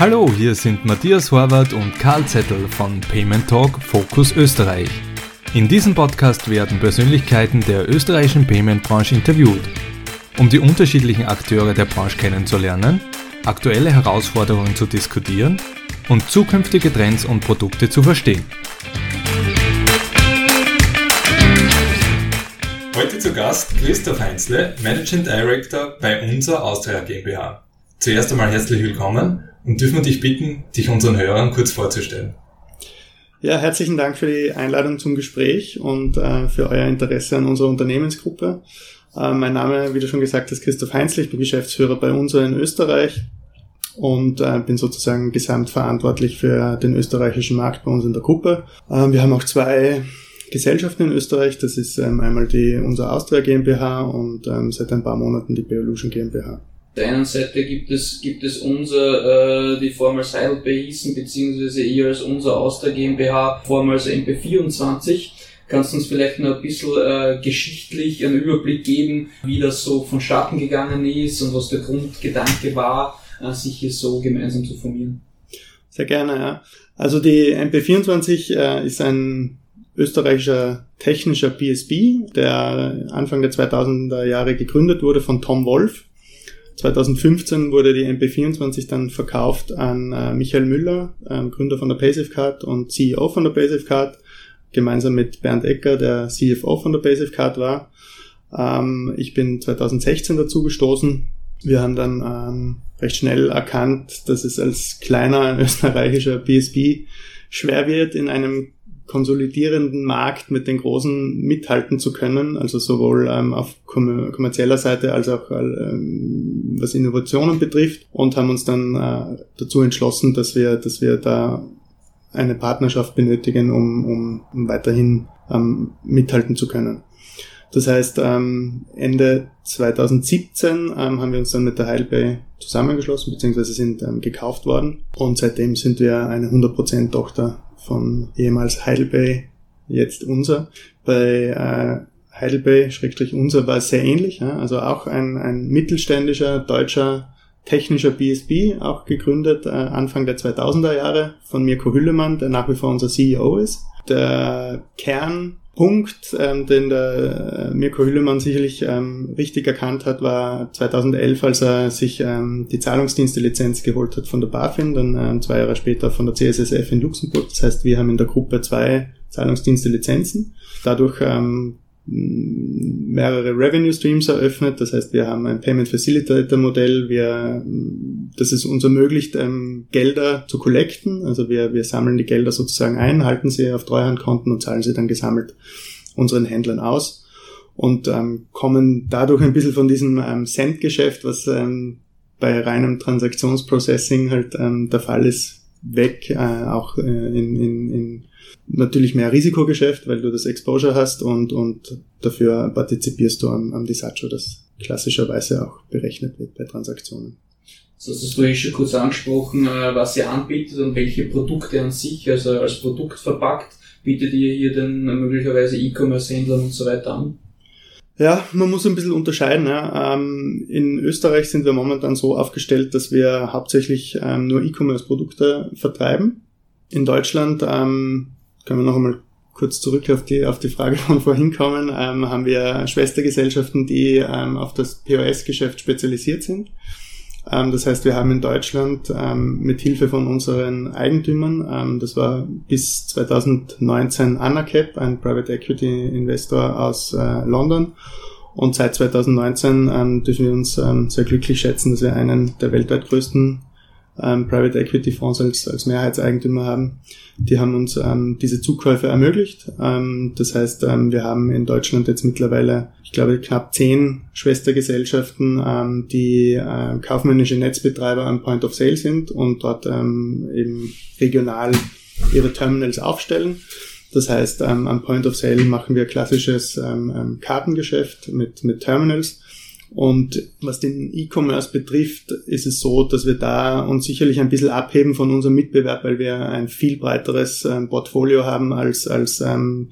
Hallo, hier sind Matthias Horvath und Karl Zettel von Payment Talk Focus Österreich. In diesem Podcast werden Persönlichkeiten der österreichischen Payment-Branche interviewt, um die unterschiedlichen Akteure der Branche kennenzulernen, aktuelle Herausforderungen zu diskutieren und zukünftige Trends und Produkte zu verstehen. Heute zu Gast Christoph Heinzle, Managing Director bei Unser Austria GmbH. Zuerst einmal herzlich willkommen und dürfen wir dich bitten, dich unseren Hörern kurz vorzustellen. Ja, herzlichen Dank für die Einladung zum Gespräch und äh, für euer Interesse an unserer Unternehmensgruppe. Äh, mein Name, wie du schon gesagt hast, Christoph Heinzl. Ich bin Geschäftsführer bei unser in Österreich und äh, bin sozusagen gesamtverantwortlich für den österreichischen Markt bei uns in der Gruppe. Äh, wir haben auch zwei Gesellschaften in Österreich. Das ist ähm, einmal die unser Austria GmbH und ähm, seit ein paar Monaten die Beolution GmbH der einen Seite gibt es, gibt es unser, äh, die vormals Heidelberg hießen, beziehungsweise eher als unser Auster GmbH, vormals MP24. Kannst du uns vielleicht noch ein bisschen äh, geschichtlich einen Überblick geben, wie das so vonstatten gegangen ist und was der Grundgedanke war, äh, sich hier so gemeinsam zu formieren? Sehr gerne, ja. Also die MP24 äh, ist ein österreichischer technischer PSB, der Anfang der 2000er Jahre gegründet wurde von Tom Wolf 2015 wurde die MP24 dann verkauft an äh, Michael Müller, ähm, Gründer von der PaySafeCard und CEO von der PaySafeCard, gemeinsam mit Bernd Ecker, der CFO von der PaySafeCard war. Ähm, ich bin 2016 dazu gestoßen. Wir haben dann ähm, recht schnell erkannt, dass es als kleiner österreichischer PSB schwer wird, in einem konsolidierenden Markt mit den Großen mithalten zu können, also sowohl ähm, auf kommerzieller Seite als auch ähm, was Innovationen betrifft und haben uns dann äh, dazu entschlossen, dass wir, dass wir da eine Partnerschaft benötigen, um, um, um weiterhin ähm, mithalten zu können. Das heißt, ähm, Ende 2017 ähm, haben wir uns dann mit der Heilbay zusammengeschlossen, beziehungsweise sind ähm, gekauft worden. Und seitdem sind wir eine 100% Tochter von ehemals Heidelberg, jetzt unser. Bei äh, Heidelberg, Schrägstrich unser, war es sehr ähnlich. Ja? Also auch ein, ein mittelständischer deutscher technischer BSB, auch gegründet äh, Anfang der 2000er Jahre von Mirko Hüllemann, der nach wie vor unser CEO ist. Der Kern Punkt, ähm, den der äh, Mirko Hüllemann sicherlich ähm, richtig erkannt hat, war 2011, als er sich ähm, die Zahlungsdienste-Lizenz geholt hat von der BaFin, dann ähm, zwei Jahre später von der CSSF in Luxemburg. Das heißt, wir haben in der Gruppe zwei Zahlungsdienste-Lizenzen. Dadurch ähm, mehrere Revenue Streams eröffnet. Das heißt, wir haben ein Payment Facilitator Modell, wir, das es uns ermöglicht, ähm, Gelder zu collecten. Also wir, wir sammeln die Gelder sozusagen ein, halten sie auf Treuhandkonten und zahlen sie dann gesammelt unseren Händlern aus und ähm, kommen dadurch ein bisschen von diesem ähm, Cent-Geschäft, was ähm, bei reinem Transaktionsprocessing halt ähm, der Fall ist, weg, äh, auch äh, in, in, in natürlich mehr Risikogeschäft, weil du das Exposure hast und, und dafür partizipierst du am, am Disacho, das klassischerweise auch berechnet wird bei Transaktionen. So hast du eh schon kurz angesprochen, äh, was ihr anbietet und welche Produkte an sich, also als Produkt verpackt, bietet ihr hier denn möglicherweise E-Commerce-Händlern und so weiter an? Ja, man muss ein bisschen unterscheiden. Ja. Ähm, in Österreich sind wir momentan so aufgestellt, dass wir hauptsächlich ähm, nur E-Commerce-Produkte vertreiben. In Deutschland ähm, können wir noch einmal kurz zurück auf die, auf die Frage von vorhin kommen, ähm, haben wir Schwestergesellschaften, die ähm, auf das POS-Geschäft spezialisiert sind. Ähm, das heißt, wir haben in Deutschland ähm, mit Hilfe von unseren Eigentümern, ähm, das war bis 2019 Anacap, ein Private Equity Investor aus äh, London. Und seit 2019 ähm, dürfen wir uns sehr glücklich schätzen, dass wir einen der weltweit größten ähm, Private Equity Fonds als, als Mehrheitseigentümer haben. Die haben uns ähm, diese Zukäufe ermöglicht. Ähm, das heißt, ähm, wir haben in Deutschland jetzt mittlerweile, ich glaube, knapp zehn Schwestergesellschaften, ähm, die äh, kaufmännische Netzbetreiber am Point of Sale sind und dort ähm, eben regional ihre Terminals aufstellen. Das heißt, ähm, am Point of Sale machen wir klassisches ähm, ähm Kartengeschäft mit, mit Terminals und was den E-Commerce betrifft, ist es so, dass wir da uns sicherlich ein bisschen abheben von unserem Mitbewerb, weil wir ein viel breiteres ähm, Portfolio haben als, als ähm,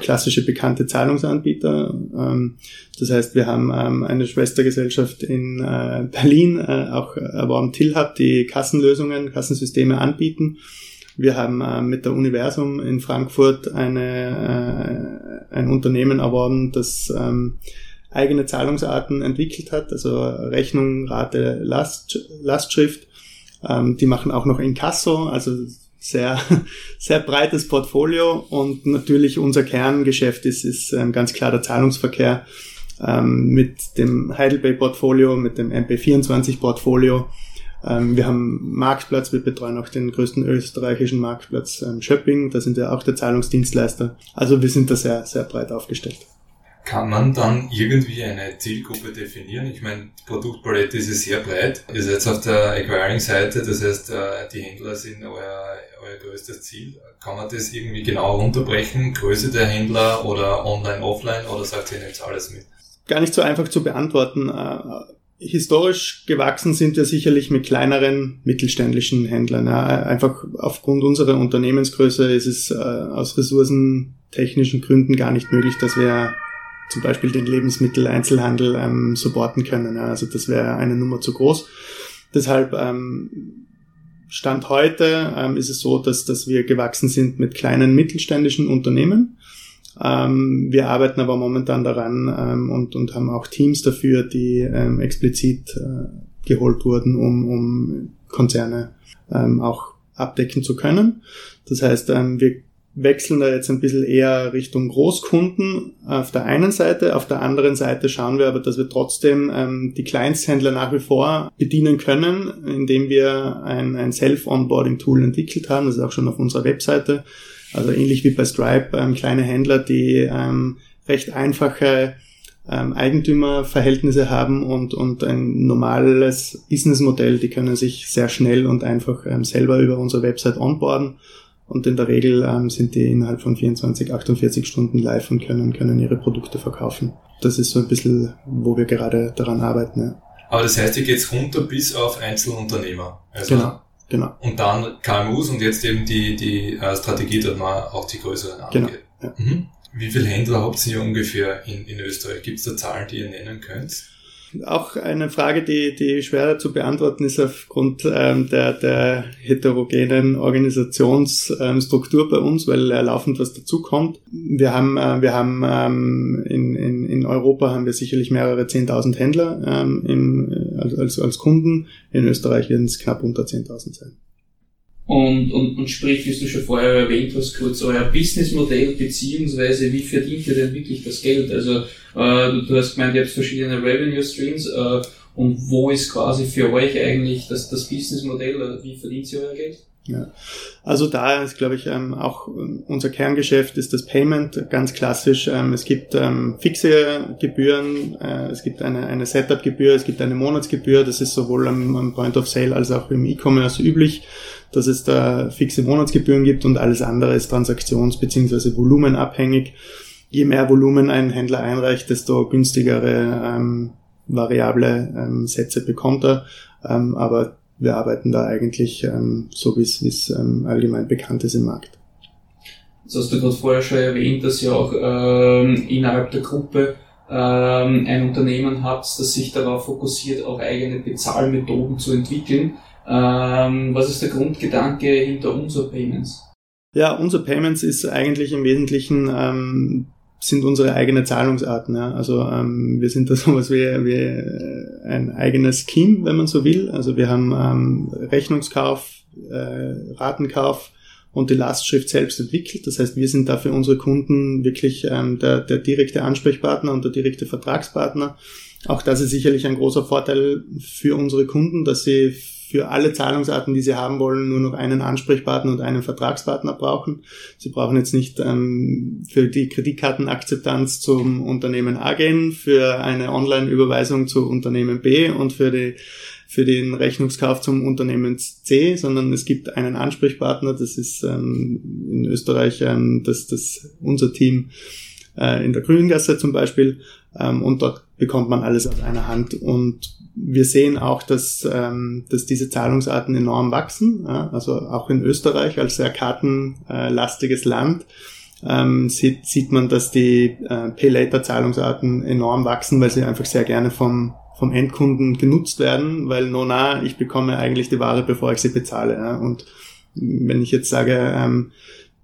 klassische bekannte Zahlungsanbieter. Ähm, das heißt, wir haben ähm, eine Schwestergesellschaft in äh, Berlin, äh, auch erworben Tillhub, die Kassenlösungen, Kassensysteme anbieten. Wir haben äh, mit der Universum in Frankfurt eine, äh, ein Unternehmen erworben, das ähm, eigene Zahlungsarten entwickelt hat, also Rechnung, Rate, Last, Lastschrift. Ähm, die machen auch noch Inkasso, also sehr, sehr breites Portfolio und natürlich unser Kerngeschäft ist, ist ähm, ganz klar der Zahlungsverkehr ähm, mit dem Heidelberg-Portfolio, mit dem MP24-Portfolio. Ähm, wir haben Marktplatz, wir betreuen auch den größten österreichischen Marktplatz ähm, Schöpping, da sind wir auch der Zahlungsdienstleister. Also wir sind da sehr, sehr breit aufgestellt. Kann man dann irgendwie eine Zielgruppe definieren? Ich meine, die Produktpalette ist ja sehr breit. Ihr seid auf der Acquiring-Seite, das heißt, äh, die Händler sind euer, euer größtes Ziel. Kann man das irgendwie genau runterbrechen? Größe der Händler oder online, offline oder sagt ihr jetzt alles mit? Gar nicht so einfach zu beantworten. Äh, historisch gewachsen sind wir sicherlich mit kleineren mittelständischen Händlern. Einfach aufgrund unserer Unternehmensgröße ist es äh, aus ressourcentechnischen Gründen gar nicht möglich, dass wir zum Beispiel den Lebensmitteleinzelhandel ähm, supporten können. Ja. Also das wäre eine Nummer zu groß. Deshalb ähm, Stand heute ähm, ist es so, dass, dass wir gewachsen sind mit kleinen mittelständischen Unternehmen. Ähm, wir arbeiten aber momentan daran ähm, und, und haben auch Teams dafür, die ähm, explizit äh, geholt wurden, um, um Konzerne ähm, auch abdecken zu können. Das heißt, ähm, wir wechseln da jetzt ein bisschen eher Richtung Großkunden auf der einen Seite. Auf der anderen Seite schauen wir aber, dass wir trotzdem ähm, die Kleinsthändler nach wie vor bedienen können, indem wir ein, ein Self-Onboarding-Tool entwickelt haben. Das ist auch schon auf unserer Webseite. Also ähnlich wie bei Stripe, ähm, kleine Händler, die ähm, recht einfache ähm, Eigentümerverhältnisse haben und, und ein normales Businessmodell, die können sich sehr schnell und einfach ähm, selber über unsere Website onboarden und in der Regel ähm, sind die innerhalb von 24, 48 Stunden live und können, können ihre Produkte verkaufen. Das ist so ein bisschen, wo wir gerade daran arbeiten. Ja. Aber das heißt, ihr geht runter bis auf Einzelunternehmer. Also genau, genau. Und dann KMUs und jetzt eben die, die äh, Strategie, dass man auch die größeren angeht. Genau, ja. mhm. Wie viele Händler habt ihr ungefähr in, in Österreich? Gibt es da Zahlen, die ihr nennen könnt? Auch eine Frage, die, die schwerer zu beantworten ist aufgrund ähm, der, der heterogenen Organisationsstruktur ähm, bei uns, weil äh, laufend was dazukommt. Wir haben, äh, wir haben ähm, in, in, in Europa haben wir sicherlich mehrere 10.000 Händler ähm, im, äh, als, als Kunden. In Österreich werden es knapp unter 10.000 sein. Und, und, und sprich, wie du schon vorher erwähnt hast, kurz euer Businessmodell, beziehungsweise wie verdient ihr denn wirklich das Geld? Also äh, du, du hast gemeint, ihr habt verschiedene Revenue Streams äh, und wo ist quasi für euch eigentlich das, das Businessmodell, wie verdient ihr euer Geld? Ja. Also da ist, glaube ich, ähm, auch ähm, unser Kerngeschäft ist das Payment, ganz klassisch. Ähm, es gibt ähm, fixe Gebühren, äh, es gibt eine, eine Setup-Gebühr, es gibt eine Monatsgebühr, das ist sowohl am, am Point of Sale als auch im E-Commerce üblich, dass es da fixe Monatsgebühren gibt und alles andere ist transaktions- bzw. volumenabhängig. Je mehr Volumen ein Händler einreicht, desto günstigere ähm, variable ähm, Sätze bekommt er. Ähm, aber wir arbeiten da eigentlich ähm, so, wie es ähm, allgemein bekannt ist im Markt. Das hast du gerade vorher schon erwähnt, dass ihr auch ähm, innerhalb der Gruppe ähm, ein Unternehmen habt, das sich darauf fokussiert, auch eigene Bezahlmethoden zu entwickeln. Ähm, was ist der Grundgedanke hinter unser Payments? Ja, unser Payments ist eigentlich im Wesentlichen ähm, sind unsere eigene Zahlungsarten. Ja. Also ähm, wir sind da sowas wie, wie äh, ein eigenes Scheme, wenn man so will. Also wir haben ähm, Rechnungskauf, äh, Ratenkauf und die Lastschrift selbst entwickelt. Das heißt, wir sind da für unsere Kunden wirklich ähm, der, der direkte Ansprechpartner und der direkte Vertragspartner. Auch das ist sicherlich ein großer Vorteil für unsere Kunden, dass sie für alle Zahlungsarten, die sie haben wollen, nur noch einen Ansprechpartner und einen Vertragspartner brauchen. Sie brauchen jetzt nicht ähm, für die Kreditkartenakzeptanz zum Unternehmen A gehen, für eine Online-Überweisung zu Unternehmen B und für die für den Rechnungskauf zum Unternehmen C, sondern es gibt einen Ansprechpartner, das ist ähm, in Österreich ähm, das, das unser Team äh, in der Grüngasse zum Beispiel ähm, und dort bekommt man alles aus einer Hand und wir sehen auch, dass, ähm, dass diese Zahlungsarten enorm wachsen. Ja? Also auch in Österreich als sehr kartenlastiges Land ähm, sieht, sieht man, dass die äh, Pay-Later-Zahlungsarten enorm wachsen, weil sie einfach sehr gerne vom, vom Endkunden genutzt werden, weil no na, ich bekomme eigentlich die Ware, bevor ich sie bezahle. Ja? Und wenn ich jetzt sage, ähm,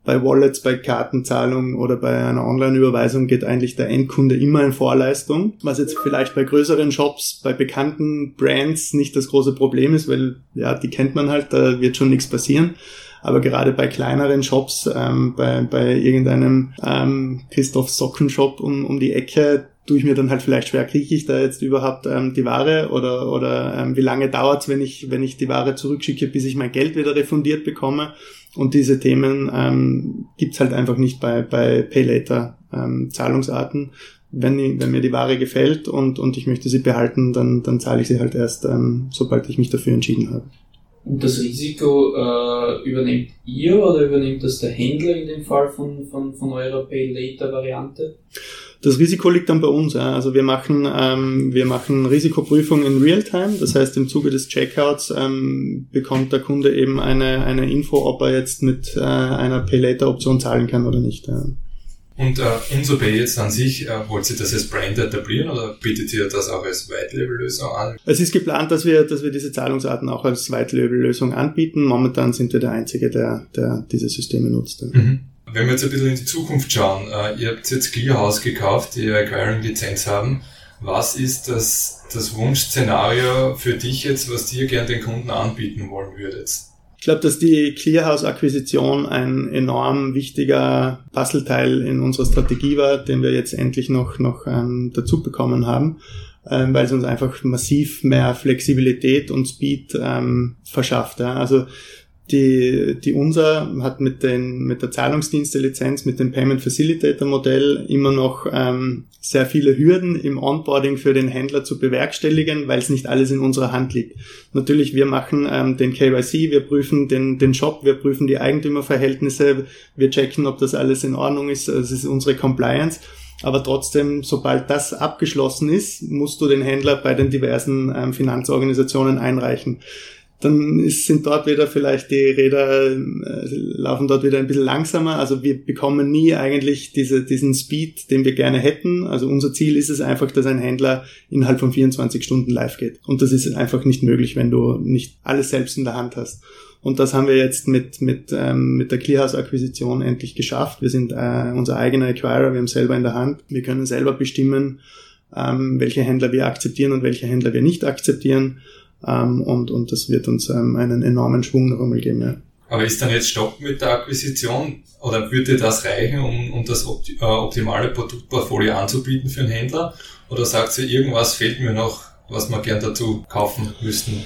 bei Wallets, bei Kartenzahlung oder bei einer Online-Überweisung geht eigentlich der Endkunde immer in Vorleistung, was jetzt vielleicht bei größeren Shops, bei bekannten Brands nicht das große Problem ist, weil ja, die kennt man halt, da wird schon nichts passieren. Aber gerade bei kleineren Shops, ähm, bei, bei irgendeinem ähm, Christoph Sockenshop um, um die Ecke, tue ich mir dann halt vielleicht schwer, kriege ich da jetzt überhaupt ähm, die Ware oder, oder ähm, wie lange dauert es, wenn ich, wenn ich die Ware zurückschicke, bis ich mein Geld wieder refundiert bekomme. Und diese Themen ähm, gibt halt einfach nicht bei, bei Pay-Later ähm, Zahlungsarten. Wenn, wenn mir die Ware gefällt und, und ich möchte sie behalten, dann, dann zahle ich sie halt erst, ähm, sobald ich mich dafür entschieden habe. Und das Risiko äh, übernehmt ihr oder übernimmt das der Händler in dem Fall von, von, von eurer Pay-Later-Variante? Das Risiko liegt dann bei uns. Also wir machen, ähm, wir machen Risikoprüfung in Realtime. Das heißt, im Zuge des Checkouts ähm, bekommt der Kunde eben eine, eine Info, ob er jetzt mit äh, einer Pay-Later-Option zahlen kann oder nicht. Ja. Und äh, InsoPay jetzt an sich, äh, wollt ihr das als Brand etablieren oder bietet ihr das auch als White-Label-Lösung an? Es ist geplant, dass wir, dass wir diese Zahlungsarten auch als White-Label-Lösung anbieten. Momentan sind wir der Einzige, der, der diese Systeme nutzt. Mhm. Wenn wir jetzt ein bisschen in die Zukunft schauen, äh, ihr habt jetzt Clearhouse gekauft, die Acquiring-Lizenz haben. Was ist das, das Wunschszenario für dich jetzt, was dir gern den Kunden anbieten wollen würdet? Ich glaube, dass die Clearhouse-Akquisition ein enorm wichtiger Puzzleteil in unserer Strategie war, den wir jetzt endlich noch, noch ähm, dazu bekommen haben, ähm, weil es uns einfach massiv mehr Flexibilität und Speed ähm, verschafft. Ja. Also die, die UNSA hat mit, den, mit der Zahlungsdienste-Lizenz, mit dem Payment Facilitator Modell immer noch ähm, sehr viele Hürden im Onboarding für den Händler zu bewerkstelligen, weil es nicht alles in unserer Hand liegt. Natürlich, wir machen ähm, den KYC, wir prüfen den, den Shop, wir prüfen die Eigentümerverhältnisse, wir checken, ob das alles in Ordnung ist, das ist unsere Compliance. Aber trotzdem, sobald das abgeschlossen ist, musst du den Händler bei den diversen ähm, Finanzorganisationen einreichen dann ist, sind dort wieder vielleicht die Räder, äh, laufen dort wieder ein bisschen langsamer. Also wir bekommen nie eigentlich diese, diesen Speed, den wir gerne hätten. Also unser Ziel ist es einfach, dass ein Händler innerhalb von 24 Stunden live geht. Und das ist einfach nicht möglich, wenn du nicht alles selbst in der Hand hast. Und das haben wir jetzt mit, mit, ähm, mit der Clearhouse-Akquisition endlich geschafft. Wir sind äh, unser eigener Acquirer, wir haben selber in der Hand. Wir können selber bestimmen, ähm, welche Händler wir akzeptieren und welche Händler wir nicht akzeptieren. Ähm, und, und das wird uns ähm, einen enormen Schwung noch einmal geben. Ja. Aber ist dann jetzt Stopp mit der Akquisition oder würde das reichen, um, um das opti äh, optimale Produktportfolio anzubieten für einen Händler? Oder sagt ihr, irgendwas fehlt mir noch, was wir gern dazu kaufen müssten?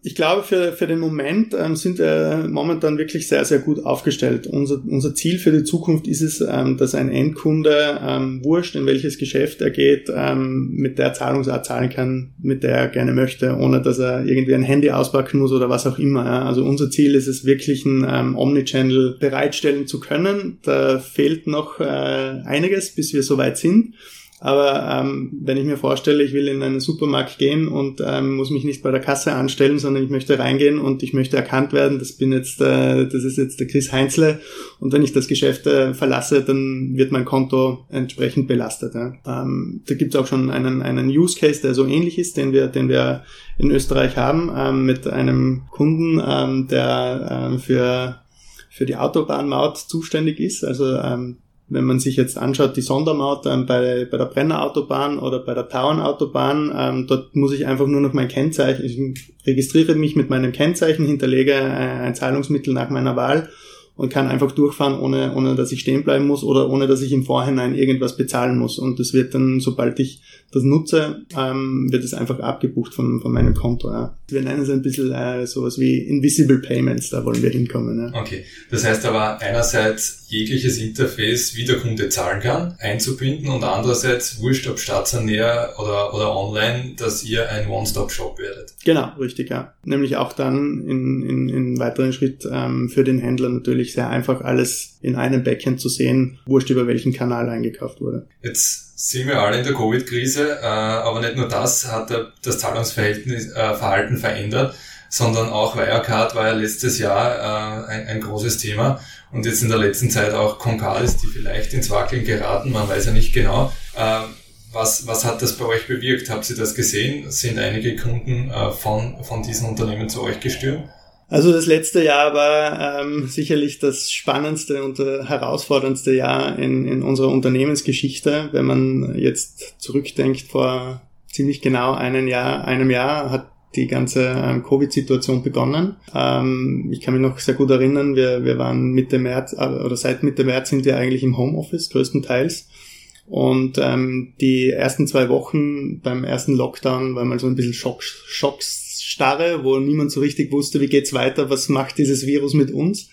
Ich glaube, für, für den Moment ähm, sind wir momentan wirklich sehr, sehr gut aufgestellt. Unser, unser Ziel für die Zukunft ist es, ähm, dass ein Endkunde, ähm, wurscht, in welches Geschäft er geht, ähm, mit der Zahlungsart zahlen kann, mit der er gerne möchte, ohne dass er irgendwie ein Handy auspacken muss oder was auch immer. Ja. Also unser Ziel ist es wirklich, ein ähm, Omnichannel bereitstellen zu können. Da fehlt noch äh, einiges, bis wir soweit sind. Aber ähm, wenn ich mir vorstelle, ich will in einen Supermarkt gehen und ähm, muss mich nicht bei der Kasse anstellen, sondern ich möchte reingehen und ich möchte erkannt werden, das bin jetzt, äh, das ist jetzt der Chris Heinzle und wenn ich das Geschäft äh, verlasse, dann wird mein Konto entsprechend belastet. Ja. Ähm, da gibt es auch schon einen, einen Use Case, der so ähnlich ist, den wir, den wir in Österreich haben, ähm, mit einem Kunden, ähm, der ähm, für für die Autobahnmaut zuständig ist. Also ähm, wenn man sich jetzt anschaut, die Sondermaut ähm, bei, bei der Brennerautobahn oder bei der Tauernautobahn, ähm, dort muss ich einfach nur noch mein Kennzeichen, ich registriere mich mit meinem Kennzeichen, hinterlege äh, ein Zahlungsmittel nach meiner Wahl und kann einfach durchfahren, ohne, ohne dass ich stehen bleiben muss oder ohne dass ich im Vorhinein irgendwas bezahlen muss. Und das wird dann, sobald ich das nutze, ähm, wird es einfach abgebucht von, von meinem Konto. Ja. Wir nennen es ein bisschen äh, sowas wie Invisible Payments, da wollen wir hinkommen. Ja. Okay, das heißt aber einerseits jegliches Interface, wie der Kunde zahlen kann, einzubinden und andererseits wurscht ob stationär oder, oder online, dass ihr ein One-Stop-Shop werdet. Genau, richtig, ja. Nämlich auch dann in, in, in weiteren Schritt ähm, für den Händler natürlich sehr einfach alles in einem Backend zu sehen, wurscht über welchen Kanal eingekauft wurde. Jetzt sind wir alle in der Covid-Krise, äh, aber nicht nur das hat das Zahlungsverhältnis äh, verändert, sondern auch Wirecard war ja letztes Jahr äh, ein, ein großes Thema und jetzt in der letzten Zeit auch Concals, die vielleicht ins Wackeln geraten, man weiß ja nicht genau. Äh, was, was hat das bei euch bewirkt? Habt ihr das gesehen? Sind einige Kunden äh, von, von diesen Unternehmen zu euch gestürmt? Also das letzte Jahr war ähm, sicherlich das spannendste und äh, herausforderndste Jahr in, in unserer Unternehmensgeschichte. Wenn man jetzt zurückdenkt, vor ziemlich genau einem Jahr, einem Jahr hat die ganze ähm, Covid-Situation begonnen. Ähm, ich kann mich noch sehr gut erinnern, wir, wir waren Mitte März, äh, oder seit Mitte März sind wir eigentlich im Homeoffice größtenteils. Und ähm, die ersten zwei Wochen beim ersten Lockdown war mal so ein bisschen Schock, Schocksstarre, wo niemand so richtig wusste, wie geht's weiter, was macht dieses Virus mit uns.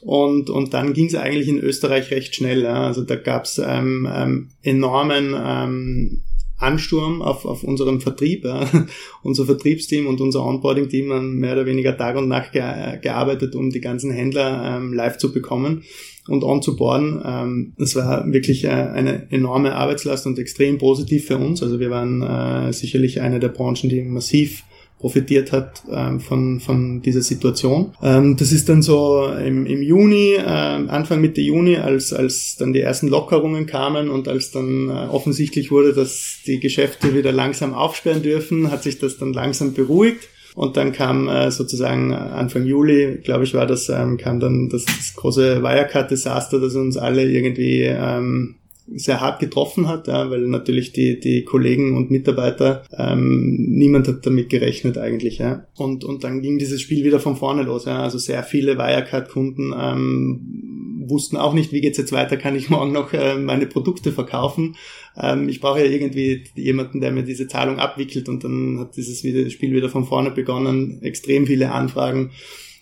Und, und dann ging es eigentlich in Österreich recht schnell. Ja. Also da gab's ähm, ähm, enormen ähm, Ansturm auf, auf unseren Vertrieb. Ja. Unser Vertriebsteam und unser Onboarding-Team haben mehr oder weniger Tag und Nacht ge gearbeitet, um die ganzen Händler ähm, live zu bekommen und onzuboarden. Ähm, das war wirklich äh, eine enorme Arbeitslast und extrem positiv für uns. Also wir waren äh, sicherlich eine der Branchen, die massiv profitiert hat ähm, von, von dieser Situation. Ähm, das ist dann so im, im Juni, äh, Anfang Mitte Juni, als, als dann die ersten Lockerungen kamen und als dann äh, offensichtlich wurde, dass die Geschäfte wieder langsam aufsperren dürfen, hat sich das dann langsam beruhigt. Und dann kam äh, sozusagen Anfang Juli, glaube ich, war das, ähm, kam dann das, das große Wirecard-Desaster, das uns alle irgendwie ähm, sehr hart getroffen hat, ja, weil natürlich die, die Kollegen und Mitarbeiter, ähm, niemand hat damit gerechnet eigentlich. Ja. Und, und dann ging dieses Spiel wieder von vorne los. Ja. Also sehr viele Wirecard-Kunden ähm, wussten auch nicht, wie geht's jetzt weiter, kann ich morgen noch äh, meine Produkte verkaufen. Ähm, ich brauche ja irgendwie jemanden, der mir diese Zahlung abwickelt und dann hat dieses Spiel wieder von vorne begonnen, extrem viele Anfragen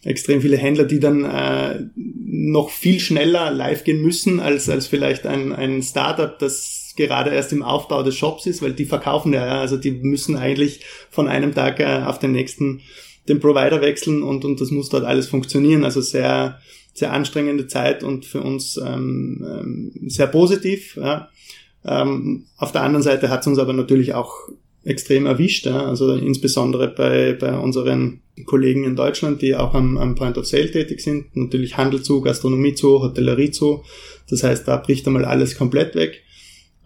extrem viele Händler, die dann äh, noch viel schneller live gehen müssen als, als vielleicht ein, ein Startup, das gerade erst im Aufbau des Shops ist, weil die verkaufen ja, also die müssen eigentlich von einem Tag äh, auf den nächsten den Provider wechseln und, und das muss dort alles funktionieren. Also sehr, sehr anstrengende Zeit und für uns ähm, ähm, sehr positiv. Ja. Ähm, auf der anderen Seite hat es uns aber natürlich auch extrem erwischt. Ja. Also insbesondere bei, bei unseren Kollegen in Deutschland, die auch am, am Point of Sale tätig sind. Natürlich Handel zu, Gastronomie zu, Hotellerie zu. Das heißt, da bricht einmal alles komplett weg.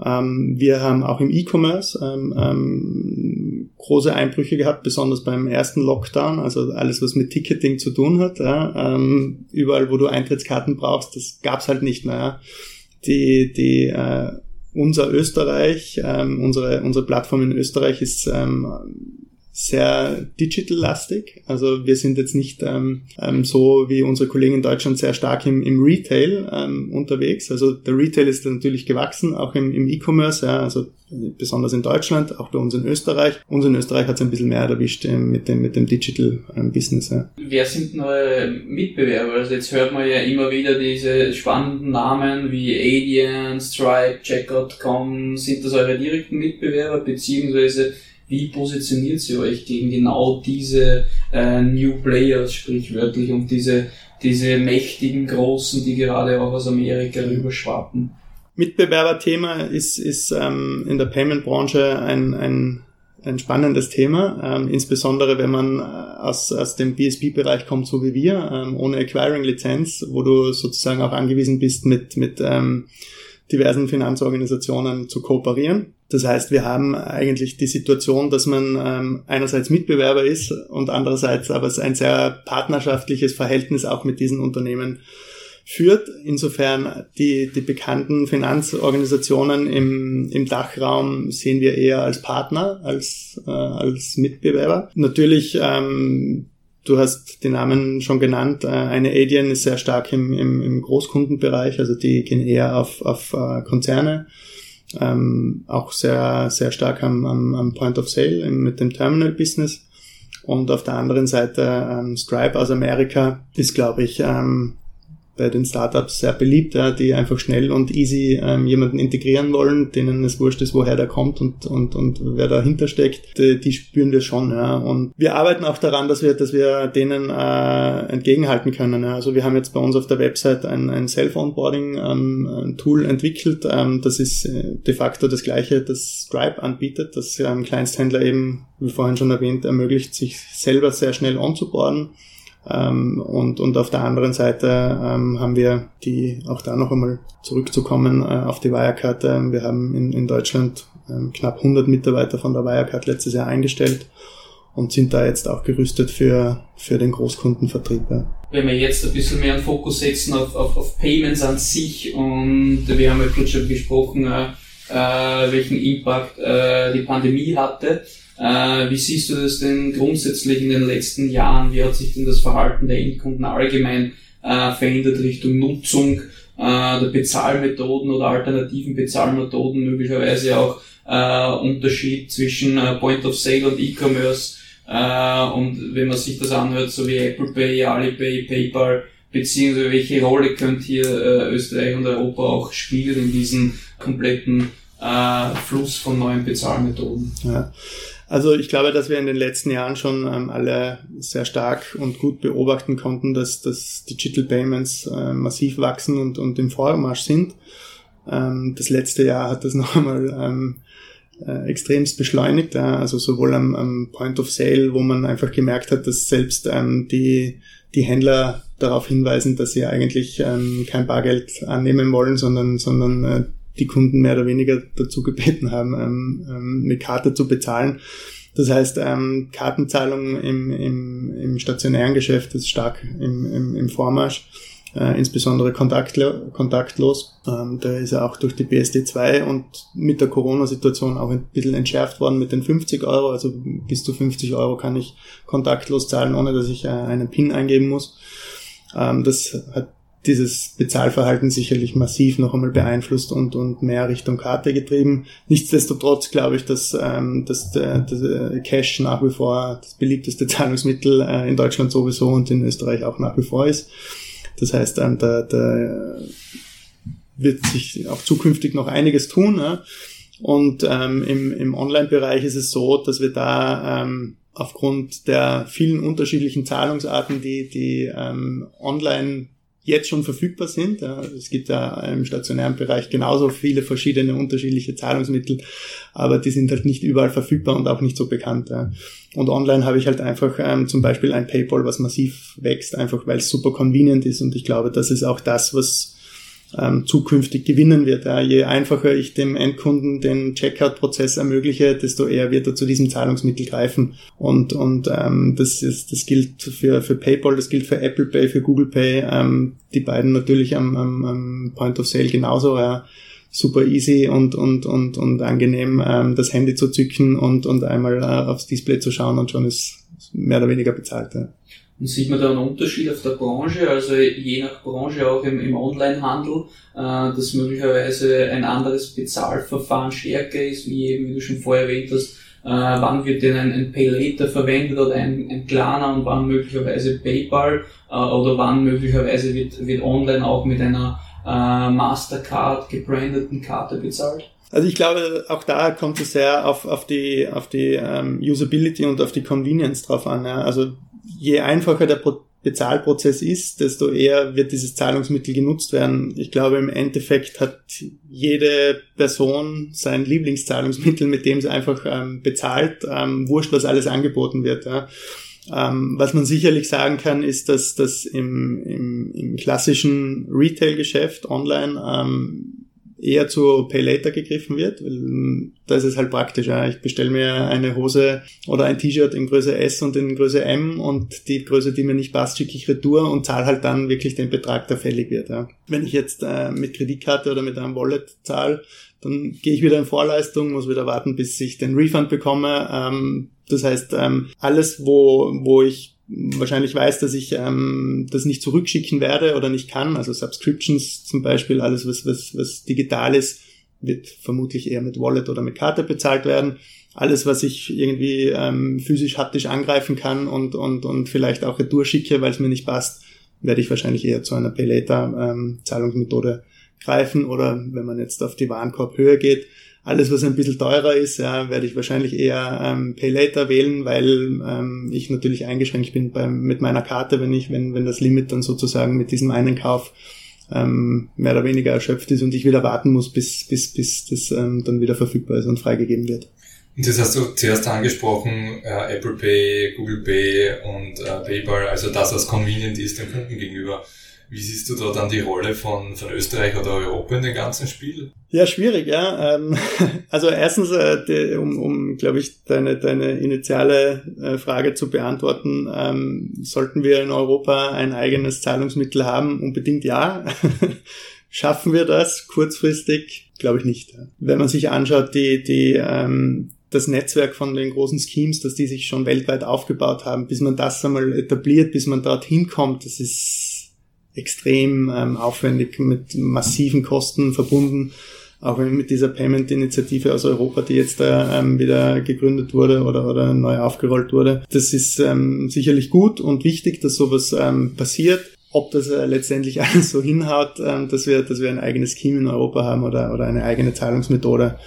Ähm, wir haben auch im E-Commerce ähm, ähm, große Einbrüche gehabt, besonders beim ersten Lockdown, also alles, was mit Ticketing zu tun hat. Ja, ähm, überall, wo du Eintrittskarten brauchst, das gab's halt nicht mehr. Die, die äh, unser Österreich, ähm, unsere, unsere Plattform in Österreich ist ähm, sehr digital-lastig. Also wir sind jetzt nicht ähm, ähm, so wie unsere Kollegen in Deutschland sehr stark im, im Retail ähm, unterwegs. Also der Retail ist natürlich gewachsen, auch im, im E-Commerce, ja, also besonders in Deutschland, auch bei uns in Österreich. Uns in Österreich hat es ein bisschen mehr erwischt ähm, mit dem, mit dem Digital-Business. Ähm, ja. Wer sind neue Mitbewerber? Also jetzt hört man ja immer wieder diese spannenden Namen wie Adyen, Stripe, Checkout.com. Sind das eure direkten Mitbewerber, beziehungsweise wie positioniert sie euch gegen genau diese äh, New Players, sprichwörtlich, und diese, diese mächtigen Großen, die gerade auch aus Amerika rüberschwappen? Mitbewerberthema ist, ist ähm, in der Payment-Branche ein, ein, ein spannendes Thema, ähm, insbesondere wenn man äh, aus, aus dem BSP-Bereich kommt, so wie wir, ähm, ohne Acquiring-Lizenz, wo du sozusagen auch angewiesen bist, mit, mit ähm, diversen Finanzorganisationen zu kooperieren. Das heißt, wir haben eigentlich die Situation, dass man ähm, einerseits Mitbewerber ist und andererseits aber ein sehr partnerschaftliches Verhältnis auch mit diesen Unternehmen führt. Insofern die, die bekannten Finanzorganisationen im, im Dachraum sehen wir eher als Partner, als, äh, als Mitbewerber. Natürlich ähm, Du hast die Namen schon genannt. Äh, eine Adyen ist sehr stark im, im, im Großkundenbereich, also die gehen eher auf, auf äh, Konzerne. Ähm, auch sehr, sehr stark am, am, am Point of Sale mit dem Terminal Business. Und auf der anderen Seite ähm, Stripe aus Amerika ist, glaube ich, ähm, bei den Startups sehr beliebt, ja, die einfach schnell und easy ähm, jemanden integrieren wollen, denen es wurscht ist, woher der kommt und, und, und wer dahinter steckt, die, die spüren wir schon. Ja. Und wir arbeiten auch daran, dass wir, dass wir denen äh, entgegenhalten können. Ja. Also wir haben jetzt bei uns auf der Website ein, ein Self-Onboarding-Tool ähm, entwickelt. Ähm, das ist äh, de facto das gleiche, das Stripe anbietet, das ähm, Kleinsthändler eben, wie vorhin schon erwähnt, ermöglicht, sich selber sehr schnell onzuboarden Ähm, und, und auf der anderen Seite ähm, haben wir die, auch da noch einmal zurückzukommen äh, auf die Wirecard. Äh, wir haben in, in Deutschland ähm, knapp 100 Mitarbeiter von der Wirecard letztes Jahr eingestellt und sind da jetzt auch gerüstet für, für den Großkundenvertrieb. Ja. Wenn wir jetzt ein bisschen mehr einen Fokus setzen auf, auf, auf Payments an sich und wir haben ja kurz schon gesprochen, äh, äh, welchen Impact äh, die Pandemie hatte. Äh, wie siehst du das denn grundsätzlich in den letzten Jahren? Wie hat sich denn das Verhalten der Endkunden allgemein äh, verändert Richtung Nutzung äh, der Bezahlmethoden oder alternativen Bezahlmethoden, möglicherweise auch äh, Unterschied zwischen äh, Point of Sale und E-Commerce? Äh, und wenn man sich das anhört, so wie Apple Pay, Alipay, PayPal, beziehungsweise welche Rolle könnte hier Österreich und Europa auch spielen in diesem kompletten Fluss von neuen Bezahlmethoden? Ja. Also ich glaube, dass wir in den letzten Jahren schon ähm, alle sehr stark und gut beobachten konnten, dass, dass Digital Payments äh, massiv wachsen und, und im Vormarsch sind. Ähm, das letzte Jahr hat das noch einmal ähm, äh, extremst beschleunigt, äh, also sowohl am, am, Point of Sale, wo man einfach gemerkt hat, dass selbst ähm, die, die Händler darauf hinweisen, dass sie eigentlich ähm, kein Bargeld annehmen wollen, sondern, sondern äh, die Kunden mehr oder weniger dazu gebeten haben, ähm, ähm, mit Karte zu bezahlen. Das heißt, ähm, Kartenzahlung im, im, im stationären Geschäft ist stark im, im, im Vormarsch, äh, insbesondere kontaktlo kontaktlos. Ähm, da ist er auch durch die BSD2 und mit der Corona-Situation auch ein bisschen entschärft worden mit den 50 Euro. Also bis zu 50 Euro kann ich kontaktlos zahlen, ohne dass ich äh, einen PIN eingeben muss. Ähm, das hat dieses Bezahlverhalten sicherlich massiv noch einmal beeinflusst und, und mehr Richtung Karte getrieben. Nichtsdestotrotz glaube ich, dass, ähm, dass der, der Cash nach wie vor das beliebteste Zahlungsmittel äh, in Deutschland sowieso und in Österreich auch nach wie vor ist. Das heißt, ähm, da, da wird sich auch zukünftig noch einiges tun. Ja? Und ähm, im, im Online-Bereich ist es so, dass wir da ähm, aufgrund der vielen unterschiedlichen Zahlungsarten, die, die ähm, online jetzt schon verfügbar sind. Es gibt ja im stationären Bereich genauso viele verschiedene unterschiedliche Zahlungsmittel, aber die sind halt nicht überall verfügbar und auch nicht so bekannt. Und online habe ich halt einfach ähm, zum Beispiel ein PayPal, was massiv wächst, einfach weil es super convenient ist und ich glaube, das ist auch das, was ähm, zukünftig gewinnen wird. Ja. Je einfacher ich dem Endkunden den Checkout-Prozess ermögliche, desto eher wird er zu diesem Zahlungsmittel greifen. Und, und ähm, das, ist, das gilt für, für PayPal, das gilt für Apple Pay, für Google Pay, ähm, die beiden natürlich am, am, am Point of Sale genauso. Ja. Super easy und, und, und, und angenehm, ähm, das Handy zu zücken und, und einmal äh, aufs Display zu schauen und schon ist mehr oder weniger bezahlt. Ja. Und sieht man da einen Unterschied auf der Branche, also je nach Branche auch im, im Onlinehandel, äh, dass möglicherweise ein anderes Bezahlverfahren stärker ist, wie eben, wie du schon vorher erwähnt hast, äh, wann wird denn ein, ein Pay Later verwendet oder ein, ein Klarna und wann möglicherweise PayPal äh, oder wann möglicherweise wird, wird online auch mit einer äh, Mastercard gebrandeten Karte bezahlt? Also ich glaube, auch da kommt es sehr auf, auf die, auf die ähm, Usability und auf die Convenience drauf an. Ja. Also je einfacher der Pro Bezahlprozess ist, desto eher wird dieses Zahlungsmittel genutzt werden. Ich glaube, im Endeffekt hat jede Person sein Lieblingszahlungsmittel, mit dem sie einfach ähm, bezahlt, ähm, wurscht, was alles angeboten wird. Ja. Ähm, was man sicherlich sagen kann, ist, dass das im, im, im klassischen Retail-Geschäft online ähm, eher zu Pay Later gegriffen wird, weil hm, da ist es halt praktisch. Ja. Ich bestelle mir eine Hose oder ein T-Shirt in Größe S und in Größe M und die Größe, die mir nicht passt, schicke ich retour und zahle halt dann wirklich den Betrag, der fällig wird. Ja. Wenn ich jetzt äh, mit Kreditkarte oder mit einem Wallet zahle, dann gehe ich wieder in Vorleistung, muss wieder warten, bis ich den Refund bekomme. Ähm, das heißt, ähm, alles, wo, wo ich wahrscheinlich weiß, dass ich ähm, das nicht zurückschicken werde oder nicht kann. Also Subscriptions zum Beispiel, alles was, was, was digital ist, wird vermutlich eher mit Wallet oder mit Karte bezahlt werden. Alles, was ich irgendwie ähm, physisch haptisch angreifen kann und, und, und vielleicht auch retour schicke, weil es mir nicht passt, werde ich wahrscheinlich eher zu einer Pay Later ähm, greifen oder wenn man jetzt auf die Warenkorbhöhe geht, alles, was ein bisschen teurer ist, ja, werde ich wahrscheinlich eher ähm, Pay Later wählen, weil ähm, ich natürlich eingeschränkt bin beim, mit meiner Karte, wenn ich, wenn, wenn das Limit dann sozusagen mit diesem einen Kauf ähm, mehr oder weniger erschöpft ist und ich wieder warten muss, bis, bis, bis das ähm, dann wieder verfügbar ist und freigegeben wird. Und das hast du zuerst angesprochen, äh, Apple Pay, Google Pay und äh, PayPal, also das, was convenient ist dem Kunden gegenüber. Wie siehst du da dann die Rolle von, von Österreich oder Europa in dem ganzen Spiel? Ja, schwierig, ja. Ähm, also erstens, äh, um, um glaube ich, deine, deine initiale äh, Frage zu beantworten, ähm, sollten wir in Europa ein eigenes Zahlungsmittel haben? Unbedingt ja. Schaffen wir das kurzfristig? Glaube ich nicht. Wenn man sich anschaut, die, die, ähm, das Netzwerk von den großen Schemes, dass die sich schon weltweit aufgebaut haben, bis man das einmal etabliert, bis man dorthin kommt, das ist extrem ähm, aufwendig mit massiven Kosten verbunden. Auch mit dieser Payment-Initiative aus Europa, die jetzt da ähm, wieder gegründet wurde oder, oder neu aufgerollt wurde. Das ist ähm, sicherlich gut und wichtig, dass sowas ähm, passiert. Ob das äh, letztendlich alles so hinhaut, ähm, dass, wir, dass wir ein eigenes Scheme in Europa haben oder, oder eine eigene Zahlungsmethode,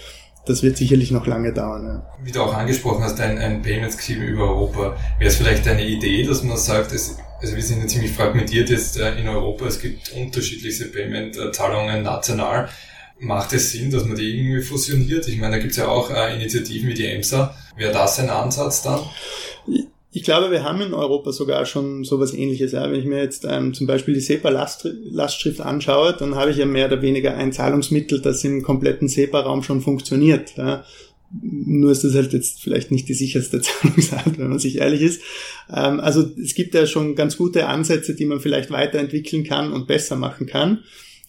das wird sicherlich noch lange dauern. Ja. Wie du auch angesprochen hast, ein, ein Payment Scheme über Europa. Wäre es vielleicht eine Idee, dass man sagt, es also wir sind ja ziemlich fragmentiert jetzt äh, in Europa. Es gibt unterschiedlichste Payment-Zahlungen national. Macht es Sinn, dass man die irgendwie fusioniert? Ich meine, da gibt es ja auch äh, Initiativen wie die EMSA. Wäre das ein Ansatz dann? Ich glaube, wir haben in Europa sogar schon sowas ähnliches. Ja. Wenn ich mir jetzt ähm, zum Beispiel die SEPA-Lastschrift anschaue, dann habe ich ja mehr oder weniger ein Zahlungsmittel, das im kompletten SEPA-Raum schon funktioniert. Ja. Nur ist das halt jetzt vielleicht nicht die sicherste Zahlungsart, wenn man sich ehrlich ist. Ähm, also es gibt ja schon ganz gute Ansätze, die man vielleicht weiterentwickeln kann und besser machen kann.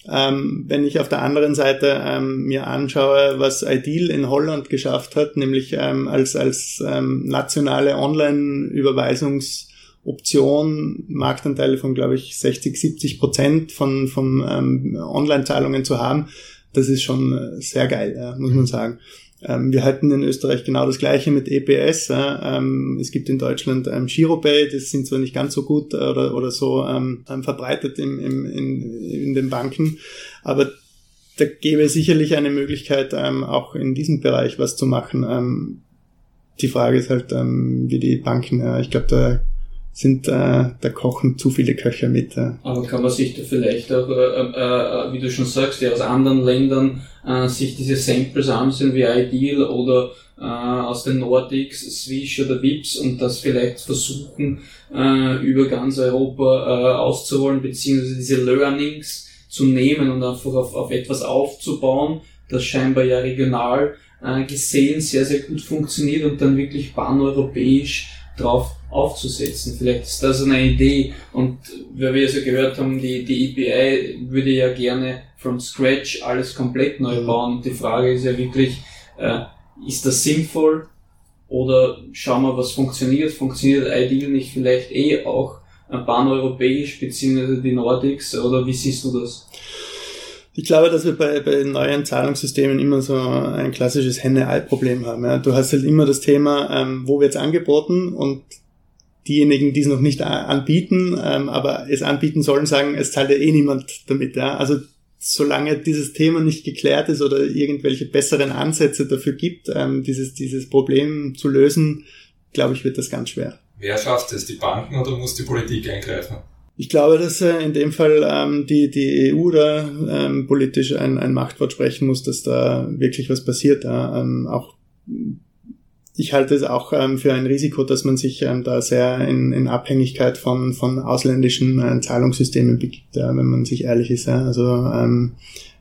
Ähm, wenn ich auf der anderen Seite ähm, mir anschaue, was Ideal in Holland geschafft hat, nämlich ähm, als, als ähm, nationale Online-Überweisungsoption Marktanteile von, glaube ich, 60, 70 Prozent von, von ähm, Online-Zahlungen zu haben, das ist schon sehr geil, ja, muss man sagen. Ähm, wir hatten in Österreich genau das gleiche mit EPS. Ähm, es gibt in Deutschland ähm, Giropay, das sind zwar nicht ganz so gut oder, oder so ähm, ähm, verbreitet im, im, in, in den Banken, aber da gäbe es sicherlich eine Möglichkeit, ähm, auch in diesem Bereich was zu machen. Ähm, die Frage ist halt, wie die Banken, äh, ich glaube, da sind, äh, da kochen zu viele Köcher mit. Äh. Aber kann man sich da vielleicht auch, äh, äh, wie du schon sagst, ja, aus anderen Ländern äh, sich diese Samples ansehen wie Ideal oder äh, aus den Nordics, Swish oder Vips und das vielleicht versuchen, äh, über ganz Europa äh, auszuholen, beziehungsweise diese Learnings zu nehmen und einfach auf, auf etwas aufzubauen, das scheinbar ja regional äh, gesehen sehr, sehr gut funktioniert und dann wirklich paneuropäisch drauf aufzusetzen. Vielleicht ist das eine Idee und weil wir so gehört haben, die, die EPI würde ja gerne from scratch alles komplett neu mhm. bauen. Die Frage ist ja wirklich, äh, ist das sinnvoll oder schauen wir, was funktioniert? Funktioniert Ideal nicht vielleicht eh auch pan-europäisch beziehungsweise die Nordics oder wie siehst du das? Ich glaube, dass wir bei, bei neuen Zahlungssystemen immer so ein klassisches Henne-Ei-Problem haben. Ja. Du hast halt immer das Thema, ähm, wo wird's angeboten und diejenigen, die es noch nicht anbieten, ähm, aber es anbieten sollen, sagen, es zahlt ja eh niemand damit. Ja. Also solange dieses Thema nicht geklärt ist oder irgendwelche besseren Ansätze dafür gibt, ähm, dieses, dieses Problem zu lösen, glaube ich, wird das ganz schwer. Wer schafft es, die Banken oder muss die Politik eingreifen? Ich glaube, dass äh, in dem Fall ähm, die, die EU da ähm, politisch ein, ein Machtwort sprechen muss, dass da wirklich was passiert. Ja. Ähm, auch ich halte es auch ähm, für ein Risiko, dass man sich ähm, da sehr in, in Abhängigkeit von, von ausländischen äh, Zahlungssystemen begibt, ja, wenn man sich ehrlich ist. Ja. Also ähm,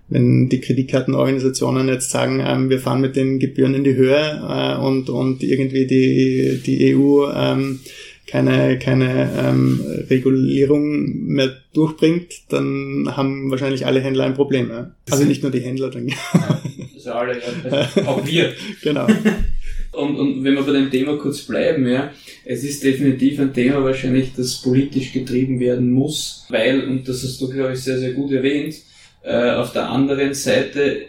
wenn die Kreditkartenorganisationen jetzt sagen, ähm, wir fahren mit den Gebühren in die Höhe äh, und, und irgendwie die, die EU ähm, keine, keine ähm, Regulierung mehr durchbringt, dann haben wahrscheinlich alle Händler ein Problem. Ja? Also nicht nur die Händler. Dann. Ja, also alle, ja, auch wir. genau. Und, und wenn wir bei dem Thema kurz bleiben, ja, es ist definitiv ein Thema wahrscheinlich, das politisch getrieben werden muss, weil, und das hast du, glaube ich, sehr, sehr gut erwähnt, äh, auf der anderen Seite,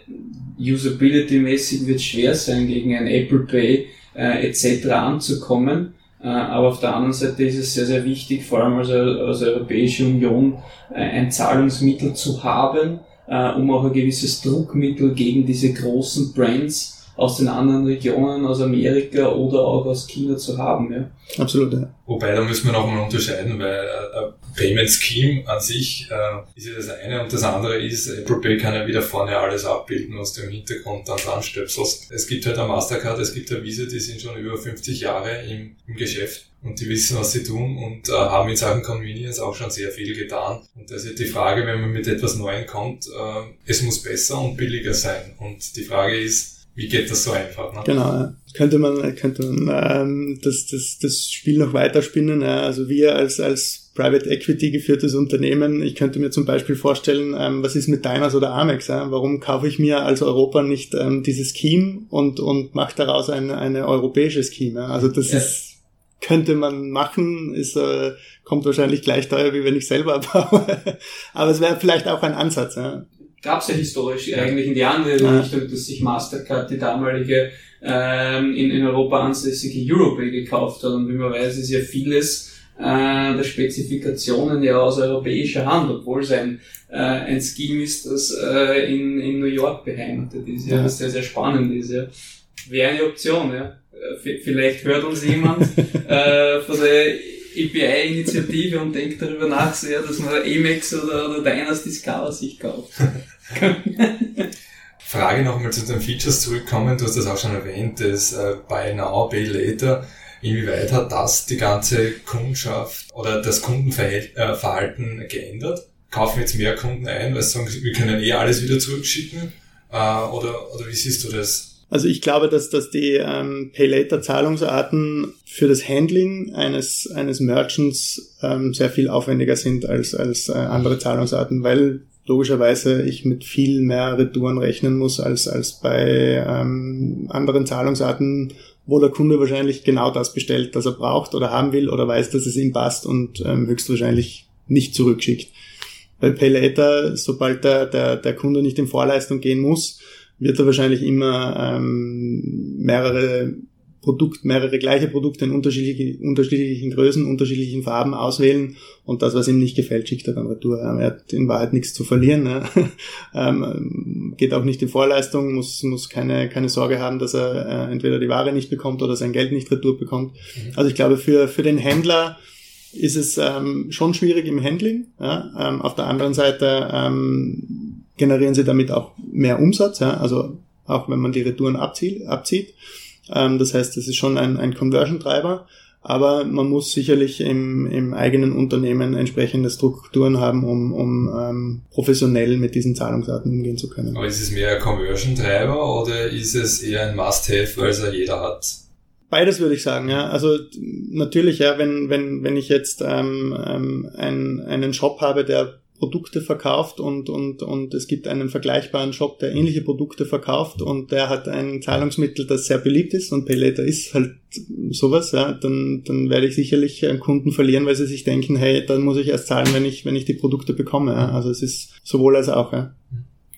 usability-mäßig wird es schwer sein, gegen ein Apple Pay äh, etc. anzukommen äh, aber auf der anderen Seite ist es sehr, sehr wichtig, vor allem als, als Europäische Union, äh, ein Zahlungsmittel zu haben, äh, um auch ein gewisses Druckmittel gegen diese großen Brands aus den anderen Regionen, aus Amerika oder auch aus China zu haben. Ja. Absolut, ja. Wobei, da müssen wir nochmal unterscheiden, weil äh, Payment Scheme an sich äh, ist ja das eine und das andere ist, Apple Pay kann ja wieder vorne alles abbilden, was du im Hintergrund dann dran stöpselst. Es gibt halt eine Mastercard, es gibt eine Visa, die sind schon über 50 Jahre im, im Geschäft und die wissen, was sie tun und äh, haben in Sachen Convenience auch schon sehr viel getan. Und das ist die Frage, wenn man mit etwas Neuem kommt, äh, es muss besser und billiger sein. Und die Frage ist, wie geht das so einfach? Ne? Genau, könnte man, könnte man ähm, das, das, das Spiel noch weiterspinnen. Ja. Also wir als, als Private Equity geführtes Unternehmen, ich könnte mir zum Beispiel vorstellen, ähm, was ist mit Diners oder Amex? Ja? Warum kaufe ich mir als Europa nicht ähm, dieses Scheme und, und mache daraus ein, eine europäische Scheme? Ja? Also das ja. ist könnte man machen, ist, äh, kommt wahrscheinlich gleich teuer, wie wenn ich selber baue. Aber es wäre vielleicht auch ein Ansatz. Ja gab es ja historisch eigentlich in die andere Richtung, dass sich Mastercard die damalige ähm, in, in Europa ansässige Europay gekauft hat. Und wie man weiß, ist ja vieles äh, der Spezifikationen ja aus europäischer Hand, obwohl es ein, äh, ein Scheme ist, das äh, in, in New York beheimatet ist, ja, ja. das sehr, sehr spannend ist. Ja. Wäre eine Option, ja. Äh, vielleicht hört uns jemand äh, von der EPI-Initiative und denkt darüber nach, sehr, dass man Amex oder, oder Dynas Discover sich kauft. Frage nochmal zu den Features zurückkommen. Du hast das auch schon erwähnt, das äh, Buy Now, Pay Later. Inwieweit hat das die ganze Kundschaft oder das Kundenverhalten äh, geändert? Kaufen jetzt mehr Kunden ein, weil sie sagen, wir können eh alles wieder zurückschicken? Äh, oder, oder wie siehst du das? Also ich glaube, dass, dass die ähm, Pay-Later-Zahlungsarten für das Handling eines, eines Merchants ähm, sehr viel aufwendiger sind als, als äh, andere Zahlungsarten, weil logischerweise ich mit viel mehr Retouren rechnen muss als, als bei ähm, anderen Zahlungsarten, wo der Kunde wahrscheinlich genau das bestellt, was er braucht oder haben will oder weiß, dass es ihm passt und ähm, höchstwahrscheinlich nicht zurückschickt. Bei PayLater, sobald der, der, der Kunde nicht in Vorleistung gehen muss, wird er wahrscheinlich immer ähm, mehrere Produkt, mehrere gleiche Produkte in unterschiedlichen, unterschiedlichen Größen, unterschiedlichen Farben auswählen und das, was ihm nicht gefällt, schickt er dann retour. Er hat in Wahrheit nichts zu verlieren. Ne? ähm, geht auch nicht in Vorleistung, muss, muss keine, keine Sorge haben, dass er äh, entweder die Ware nicht bekommt oder sein Geld nicht retour bekommt. Mhm. Also ich glaube, für, für den Händler ist es ähm, schon schwierig im Handling. Ja? Ähm, auf der anderen Seite ähm, generieren sie damit auch mehr Umsatz, ja, also auch wenn man die Retouren abzieht. abzieht. Ähm, das heißt, das ist schon ein, ein Conversion-Treiber, aber man muss sicherlich im, im eigenen Unternehmen entsprechende Strukturen haben, um, um ähm, professionell mit diesen Zahlungsarten umgehen zu können. Aber ist es mehr ein Conversion-Treiber oder ist es eher ein Must-Have, weil es ja jeder hat? Beides würde ich sagen, ja. Also natürlich, ja, wenn, wenn, wenn ich jetzt ähm, ähm, ein, einen Shop habe, der Produkte verkauft und, und, und es gibt einen vergleichbaren Shop, der ähnliche Produkte verkauft und der hat ein Zahlungsmittel, das sehr beliebt ist und PayLater ist halt sowas, ja, dann, dann werde ich sicherlich einen Kunden verlieren, weil sie sich denken, hey, dann muss ich erst zahlen, wenn ich, wenn ich die Produkte bekomme. Ja. Also es ist sowohl als auch, ja.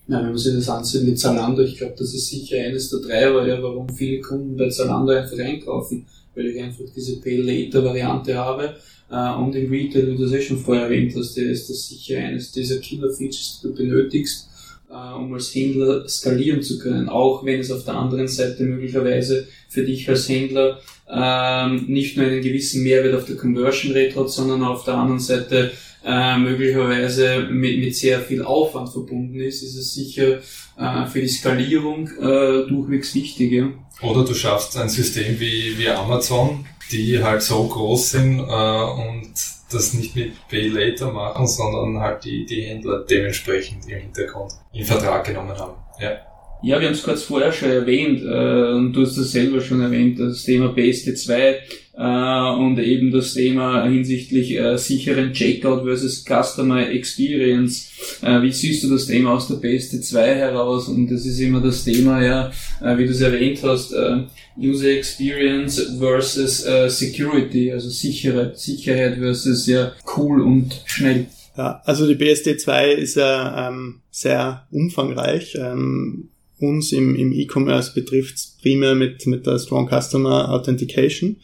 Ja, wenn man sich das ansieht mit Zalando, ich glaube, das ist sicher eines der Treiber, ja, warum viele Kunden bei Zalando einfach einkaufen, weil ich einfach diese Pay-Later-Variante habe Uh, und im Retail, wie du es eh schon vorher erwähnt hast, ist das sicher eines dieser Killer-Features, die du benötigst, uh, um als Händler skalieren zu können. Auch wenn es auf der anderen Seite möglicherweise für dich als Händler uh, nicht nur einen gewissen Mehrwert auf der Conversion Rate hat, sondern auf der anderen Seite äh, möglicherweise mit, mit sehr viel Aufwand verbunden ist, ist es sicher äh, für die Skalierung äh, durchwegs wichtig. Ja. Oder du schaffst ein System wie, wie Amazon, die halt so groß sind äh, und das nicht mit Pay Later machen, sondern halt die, die Händler dementsprechend im Hintergrund in Vertrag genommen haben. Ja. Ja, wir haben es kurz vorher schon erwähnt, äh, und du hast es selber schon erwähnt, das Thema BSD2 äh, und eben das Thema hinsichtlich äh, sicheren Checkout versus Customer Experience. Äh, wie siehst du das Thema aus der BSD2 heraus? Und das ist immer das Thema, ja, äh, wie du es erwähnt hast, äh, User Experience versus äh, Security, also Sicherheit, Sicherheit versus ja cool und schnell. Ja, also die BSD2 ist ja ähm, sehr umfangreich. Ähm, uns im, im E-Commerce betrifft es primär mit, mit der Strong Customer Authentication.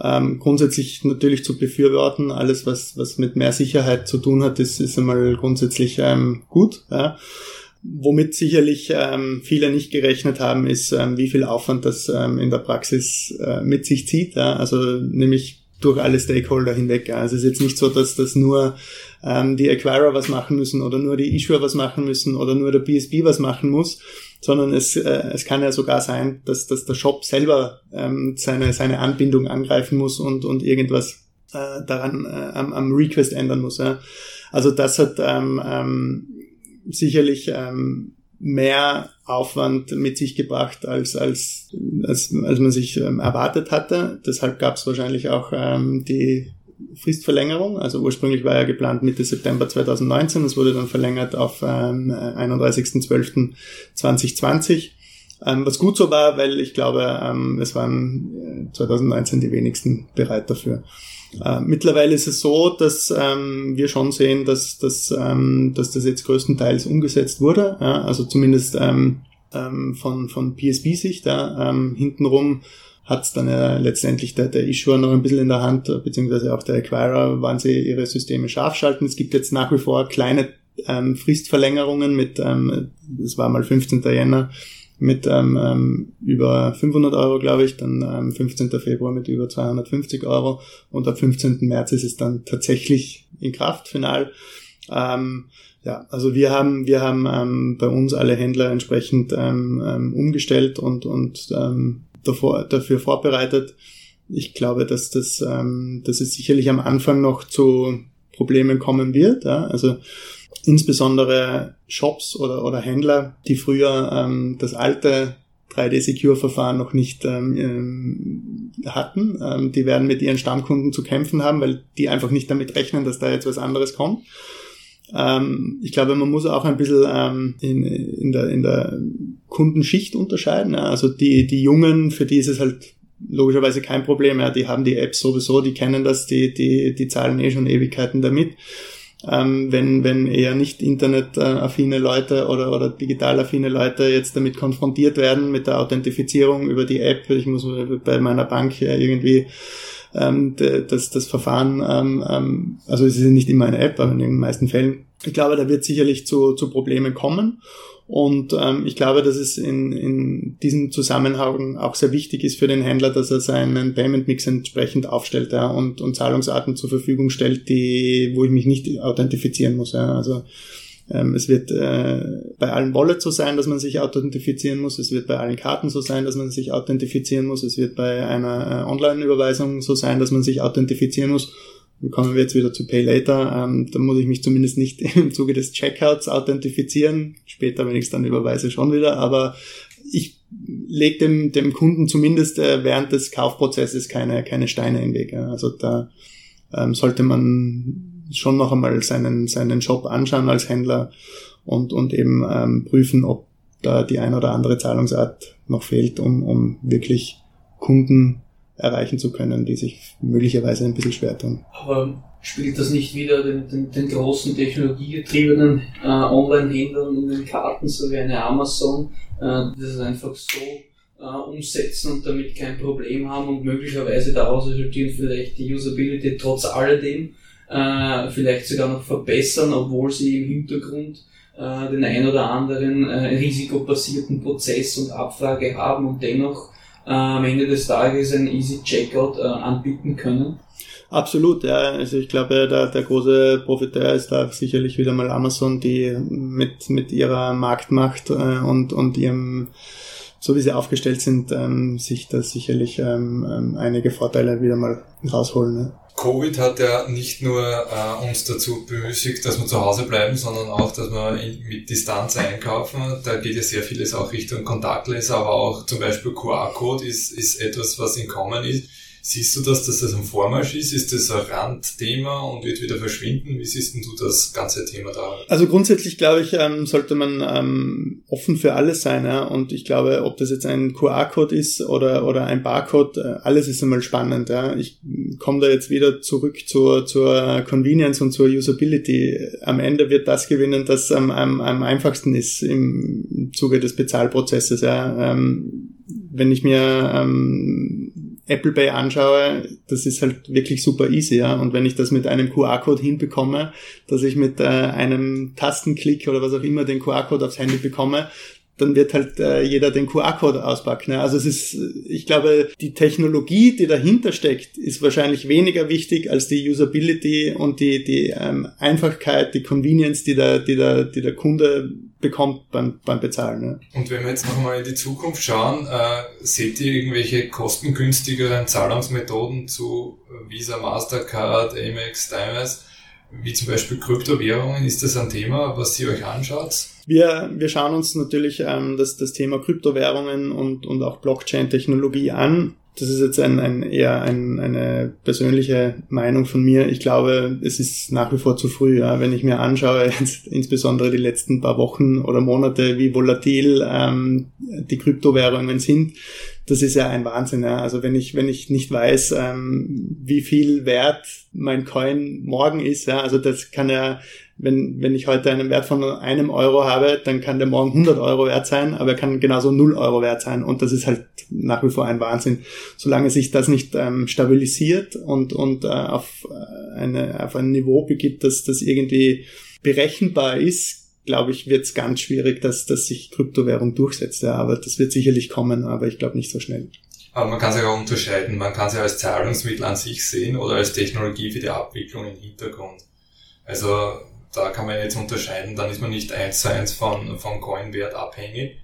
Ähm, grundsätzlich natürlich zu befürworten, alles was, was mit mehr Sicherheit zu tun hat, ist, ist einmal grundsätzlich ähm, gut. Ja. womit sicherlich ähm, viele nicht gerechnet haben, ist, ähm, wie viel Aufwand das ähm, in der Praxis äh, mit sich zieht. Ja? Also nämlich durch alle Stakeholder hinweg. Ja. Also es ist jetzt nicht so, dass das nur ähm, die Acquirer was machen müssen oder nur die Issuer was machen müssen oder nur der BSB was machen muss, sondern es, äh, es kann ja sogar sein, dass, dass der Shop selber ähm, seine, seine Anbindung angreifen muss und, und irgendwas äh, daran äh, am, am Request ändern muss. Ja. Also das hat ähm, ähm, sicherlich ähm, mehr Aufwand mit sich gebracht, als, als, als, als man sich ähm, erwartet hatte. Deshalb gab es wahrscheinlich auch ähm, die Fristverlängerung. Also ursprünglich war ja geplant Mitte September 2019. Das wurde dann verlängert auf ähm, 31.12.2020. Ähm, was gut so war, weil ich glaube, ähm, es waren 2019 äh, die wenigsten bereit dafür. Äh, mittlerweile ist es so, dass ähm, wir schon sehen, dass, dass, ähm, dass das jetzt größtenteils umgesetzt wurde. Ja? Also zumindest ähm, ähm, von, von PSB-Sicht. Ja? Ähm, hintenrum hat es dann ja letztendlich der, der Issuer noch ein bisschen in der Hand, beziehungsweise auch der Acquirer, wann sie ihre Systeme scharf schalten. Es gibt jetzt nach wie vor kleine ähm, Fristverlängerungen mit, ähm, das war mal 15. Jänner, mit ähm, ähm, über 500 Euro, glaube ich, dann ähm, 15. Februar mit über 250 Euro und ab 15. März ist es dann tatsächlich in Kraft, final. Ähm, ja, also wir haben, wir haben ähm, bei uns alle Händler entsprechend ähm, ähm, umgestellt und, und ähm, davor, dafür vorbereitet. Ich glaube, dass das, ähm, dass es sicherlich am Anfang noch zu Problemen kommen wird. Ja? Also insbesondere Shops oder, oder Händler, die früher ähm, das alte 3D-Secure-Verfahren noch nicht ähm, ähm, hatten. Ähm, die werden mit ihren Stammkunden zu kämpfen haben, weil die einfach nicht damit rechnen, dass da jetzt was anderes kommt. Ähm, ich glaube, man muss auch ein bisschen ähm, in, in, der, in der Kundenschicht unterscheiden. Ja. Also die, die Jungen, für die ist es halt logischerweise kein Problem. Ja. Die haben die Apps sowieso, die kennen das, die, die, die zahlen eh schon Ewigkeiten damit ähm, wenn, wenn eher nicht internetaffine Leute oder, oder digitalaffine Leute jetzt damit konfrontiert werden mit der Authentifizierung über die App. Ich muss bei meiner Bank irgendwie ähm, das, das Verfahren, ähm, ähm, also es ist nicht immer eine App, aber in den meisten Fällen. Ich glaube, da wird sicherlich zu, zu Problemen kommen. Und ähm, ich glaube, dass es in, in diesem Zusammenhang auch sehr wichtig ist für den Händler, dass er seinen Payment Mix entsprechend aufstellt ja, und, und Zahlungsarten zur Verfügung stellt, die, wo ich mich nicht authentifizieren muss. Ja. Also ähm, es wird äh, bei allen Wallets so sein, dass man sich authentifizieren muss. Es wird bei allen Karten so sein, dass man sich authentifizieren muss. Es wird bei einer äh, Online-Überweisung so sein, dass man sich authentifizieren muss kommen wir jetzt wieder zu Pay Later. Ähm, da muss ich mich zumindest nicht im Zuge des Checkouts authentifizieren. Später, wenn ich es dann überweise, schon wieder. Aber ich lege dem, dem Kunden zumindest äh, während des Kaufprozesses keine, keine Steine im Weg. Also da ähm, sollte man schon noch einmal seinen, seinen Shop anschauen als Händler und, und eben ähm, prüfen, ob da die ein oder andere Zahlungsart noch fehlt, um, um wirklich Kunden erreichen zu können, die sich möglicherweise ein bisschen schwer tun. Aber spielt das nicht wieder den, den, den großen technologiegetriebenen äh, Online-Händlern in den Karten, so wie eine Amazon, äh, die das einfach so äh, umsetzen und damit kein Problem haben und möglicherweise daraus resultieren vielleicht die Usability trotz alledem äh, vielleicht sogar noch verbessern, obwohl sie im Hintergrund äh, den ein oder anderen äh, risikobasierten Prozess und Abfrage haben und dennoch äh, am Ende des Tages ein Easy Checkout äh, anbieten können? Absolut, ja. Also ich glaube, der, der große Profiteur ist da sicherlich wieder mal Amazon, die mit, mit ihrer Marktmacht äh, und, und ihrem, so wie sie aufgestellt sind, ähm, sich da sicherlich ähm, ähm einige Vorteile wieder mal rausholen. Ne? Covid hat ja nicht nur äh, uns dazu bemüßigt, dass wir zu Hause bleiben, sondern auch, dass wir in, mit Distanz einkaufen. Da geht ja sehr vieles auch Richtung Kontaktles, aber auch zum Beispiel QR-Code ist, ist etwas, was in Kommen ist. Siehst du das, dass das ein Vormarsch ist? Ist das ein Randthema und wird wieder verschwinden? Wie siehst du das ganze Thema da? Also grundsätzlich glaube ich, ähm, sollte man ähm, offen für alles sein. Und ich glaube, ob das jetzt ein QR-Code ist oder, oder ein Barcode, äh, alles ist einmal spannend. Ich komme da jetzt wieder zurück zur, zur Convenience und zur Usability. Am Ende wird das gewinnen, das am, am, am einfachsten ist im Zuge des Bezahlprozesses. Ähm, wenn ich mir Apple Pay anschaue, das ist halt wirklich super easy, ja. Und wenn ich das mit einem QR-Code hinbekomme, dass ich mit äh, einem Tastenklick oder was auch immer den QR-Code aufs Handy bekomme, dann wird halt äh, jeder den QR-Code auspacken. Ne? Also es ist, ich glaube, die Technologie, die dahinter steckt, ist wahrscheinlich weniger wichtig als die Usability und die, die ähm, Einfachkeit, die Convenience, die der, die der, die der Kunde bekommt beim, beim Bezahlen. Ne? Und wenn wir jetzt nochmal in die Zukunft schauen, äh, seht ihr irgendwelche kostengünstigeren Zahlungsmethoden zu Visa, Mastercard, Amex, Dimes, wie zum Beispiel Kryptowährungen? Ist das ein Thema, was ihr euch anschaut? Wir, wir schauen uns natürlich ähm, das, das Thema Kryptowährungen und, und auch Blockchain-Technologie an. Das ist jetzt ein, ein eher ein, eine persönliche Meinung von mir. Ich glaube, es ist nach wie vor zu früh. Ja. Wenn ich mir anschaue, jetzt insbesondere die letzten paar Wochen oder Monate, wie volatil ähm, die Kryptowährungen sind, das ist ja ein Wahnsinn. Ja. Also wenn ich, wenn ich nicht weiß, ähm, wie viel wert mein Coin morgen ist, ja, also das kann ja, wenn, wenn ich heute einen Wert von einem Euro habe, dann kann der morgen 100 Euro wert sein, aber er kann genauso 0 Euro wert sein. Und das ist halt nach wie vor ein Wahnsinn. Solange sich das nicht ähm, stabilisiert und, und äh, auf, eine, auf ein Niveau begibt, dass das irgendwie berechenbar ist, glaube ich, wird es ganz schwierig, dass, dass sich Kryptowährung durchsetzt. Ja, aber das wird sicherlich kommen, aber ich glaube nicht so schnell. Aber man kann sich auch unterscheiden. Man kann sie als Zahlungsmittel an sich sehen oder als Technologie für die Abwicklung im Hintergrund. Also da kann man jetzt unterscheiden, dann ist man nicht eins zu eins von, von Coinwert abhängig,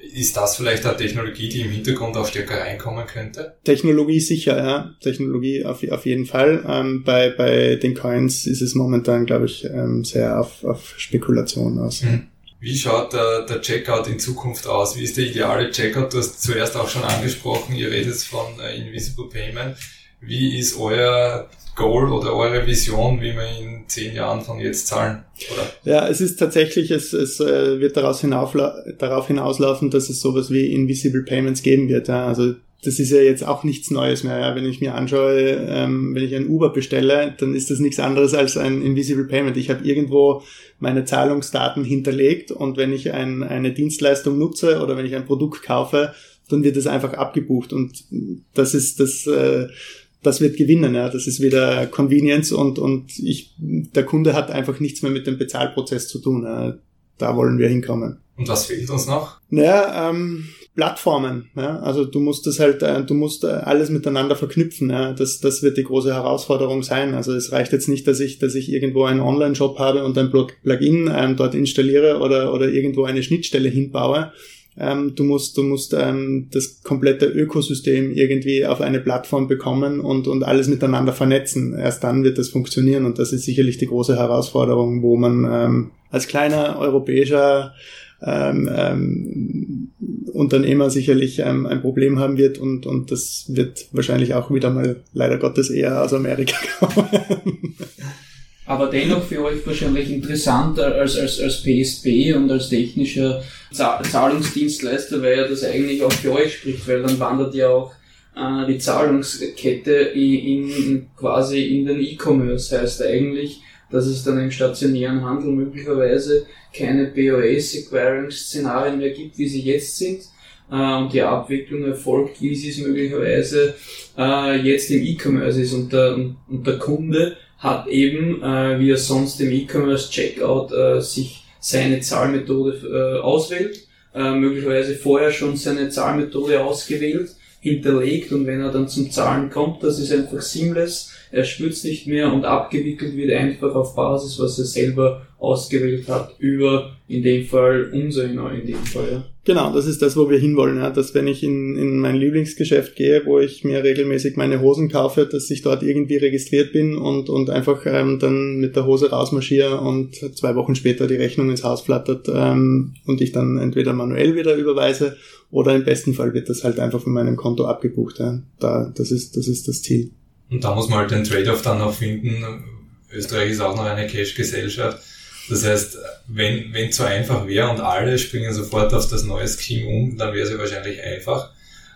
ist das vielleicht eine Technologie, die im Hintergrund auch stärker reinkommen könnte? Technologie sicher, ja. Technologie auf, auf jeden Fall. Ähm, bei, bei den Coins ist es momentan, glaube ich, ähm, sehr auf, auf Spekulation aus. Mhm. Wie schaut der, der Checkout in Zukunft aus? Wie ist der ideale Checkout? Du hast zuerst auch schon angesprochen, ihr redet von äh, Invisible Payment. Wie ist euer Goal oder eure Vision, wie wir in zehn Jahren von jetzt zahlen? Oder? Ja, es ist tatsächlich, es, es äh, wird daraus darauf hinauslaufen, dass es sowas wie Invisible Payments geben wird. Ja. Also das ist ja jetzt auch nichts Neues mehr. Ja. Wenn ich mir anschaue, ähm, wenn ich ein Uber bestelle, dann ist das nichts anderes als ein Invisible Payment. Ich habe irgendwo meine Zahlungsdaten hinterlegt und wenn ich ein, eine Dienstleistung nutze oder wenn ich ein Produkt kaufe, dann wird es einfach abgebucht. Und das ist das... Äh, das wird gewinnen. Ja. Das ist wieder Convenience und, und ich, der Kunde hat einfach nichts mehr mit dem Bezahlprozess zu tun. Ja. Da wollen wir hinkommen. Und was fehlt uns noch? Naja, ähm, Plattformen. Ja? Also du musst das halt, äh, du musst äh, alles miteinander verknüpfen. Ja? Das, das wird die große Herausforderung sein. Also es reicht jetzt nicht, dass ich, dass ich irgendwo einen Online-Shop habe und ein Plugin ähm, dort installiere oder, oder irgendwo eine Schnittstelle hinbaue, ähm, du musst, du musst ähm, das komplette Ökosystem irgendwie auf eine Plattform bekommen und, und alles miteinander vernetzen. Erst dann wird das funktionieren und das ist sicherlich die große Herausforderung, wo man ähm, als kleiner europäischer ähm, ähm, Unternehmer sicherlich ähm, ein Problem haben wird und, und das wird wahrscheinlich auch wieder mal leider Gottes eher aus Amerika kommen aber dennoch für euch wahrscheinlich interessanter als, als, als PSP und als technischer Zahlungsdienstleister, weil ja das eigentlich auch für euch spricht, weil dann wandert ja auch äh, die Zahlungskette in, in quasi in den E-Commerce. Heißt eigentlich, dass es dann im stationären Handel möglicherweise keine POS-Acquiring-Szenarien mehr gibt, wie sie jetzt sind äh, und die Abwicklung erfolgt, wie sie es möglicherweise äh, jetzt im E-Commerce ist und der, und der Kunde hat eben, äh, wie er sonst im E-Commerce Checkout äh, sich seine Zahlmethode äh, auswählt, äh, möglicherweise vorher schon seine Zahlmethode ausgewählt, hinterlegt und wenn er dann zum Zahlen kommt, das ist einfach seamless, er spürt nicht mehr und abgewickelt wird einfach auf Basis, was er selber ausgewählt hat, über in dem Fall unser in dem Fall. Ja. Genau, das ist das, wo wir hinwollen, ja, dass wenn ich in, in mein Lieblingsgeschäft gehe, wo ich mir regelmäßig meine Hosen kaufe, dass ich dort irgendwie registriert bin und, und einfach ähm, dann mit der Hose rausmarschiere und zwei Wochen später die Rechnung ins Haus flattert ähm, und ich dann entweder manuell wieder überweise oder im besten Fall wird das halt einfach von meinem Konto abgebucht. Ja. Da, das, ist, das ist das Ziel. Und da muss man halt den Trade-off dann noch finden. Österreich ist auch noch eine Cash-Gesellschaft das heißt, wenn wenn zu einfach wäre und alle springen sofort auf das neue Scheme um, dann wäre es ja wahrscheinlich einfach.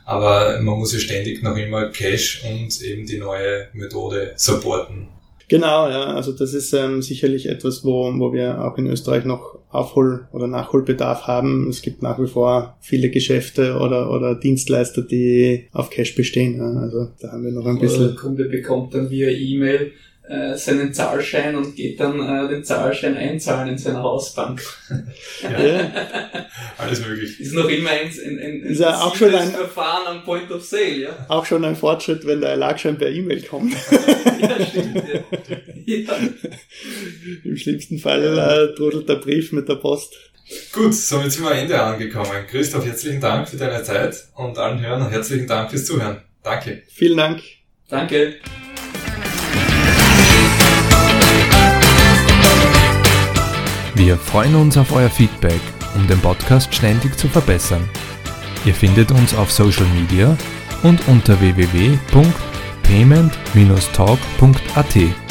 Aber man muss ja ständig noch immer Cache und eben die neue Methode supporten. Genau, ja, also das ist ähm, sicherlich etwas, wo, wo wir auch in Österreich noch Aufhol- oder Nachholbedarf haben. Es gibt nach wie vor viele Geschäfte oder, oder Dienstleister, die auf Cash bestehen. Ja. Also da haben wir noch ein bisschen. Der Kunde bekommt dann via E-Mail äh, seinen Zahlschein und geht dann äh, den Zahlschein einzahlen in seiner Hausbank. Ja. Alles möglich. Ist noch immer ein, ein, ein, Ist ja auch schon ein- Verfahren am Point of Sale, ja? Auch schon ein Fortschritt, wenn der Erlagschein per E-Mail kommt. Ja, stimmt. Ja. ja. Im schlimmsten Fall äh, trudelt der Brief mit der Post. Gut, somit sind wir am Ende angekommen. Christoph, herzlichen Dank für deine Zeit und allen Hörern herzlichen Dank fürs Zuhören. Danke. Vielen Dank. Danke. Wir freuen uns auf euer Feedback, um den Podcast ständig zu verbessern. Ihr findet uns auf Social Media und unter www.payment-talk.at.